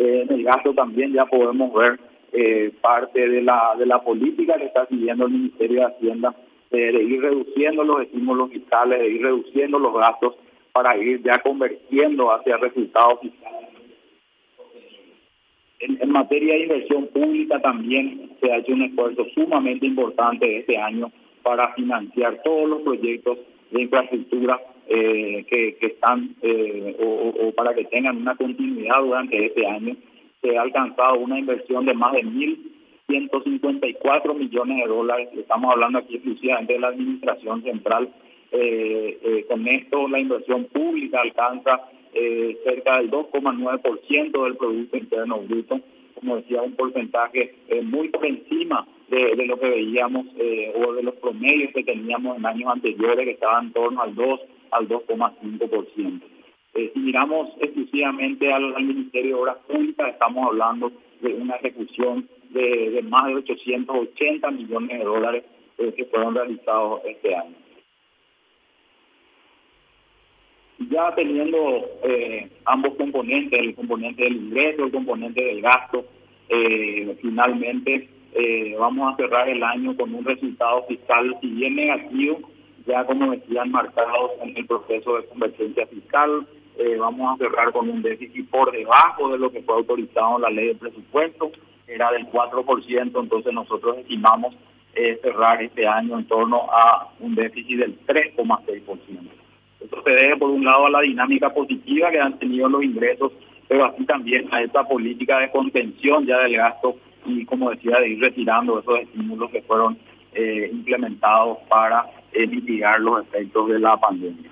en el gasto también ya podemos ver parte de la, de la política que está siguiendo el Ministerio de Hacienda de ir reduciendo los estímulos fiscales, de ir reduciendo los gastos para ir ya convirtiendo hacia resultados fiscales. En, materia de inversión pública también se ha hecho un esfuerzo sumamente importante este año para financiar todos los proyectos de infraestructura eh, que, están eh, o, para que tengan una continuidad durante este año. Se ha alcanzado una inversión de más de 1.154 millones de dólares. Estamos hablando aquí exclusivamente de la Administración Central. Eh, con esto la inversión pública alcanza eh, cerca del 2,9% del Producto Interno Bruto, como decía, un porcentaje eh, muy por encima de, lo que veíamos eh, o de los promedios que teníamos en años anteriores, que estaban en torno al 2 al 2,5%. si miramos exclusivamente al, Ministerio de Obras Públicas, estamos hablando de una ejecución de, más de 880 millones de dólares que fueron realizados este año. ya teniendo eh, ambos componentes, el componente del ingreso, el componente del gasto, eh, finalmente eh, vamos a cerrar el año con un resultado fiscal, si bien negativo, ya como decían, marcados en el proceso de convergencia fiscal, vamos a cerrar con un déficit por debajo de lo que fue autorizado en la ley de presupuesto, era del 4%, entonces nosotros estimamos cerrar este año en torno a un déficit del 3,6%. Esto se debe, por un lado, a la dinámica positiva que han tenido los ingresos, pero así también a esta política de contención ya del gasto y, como decía, de ir retirando esos estímulos que fueron eh, implementados para eh, mitigar los efectos de la pandemia.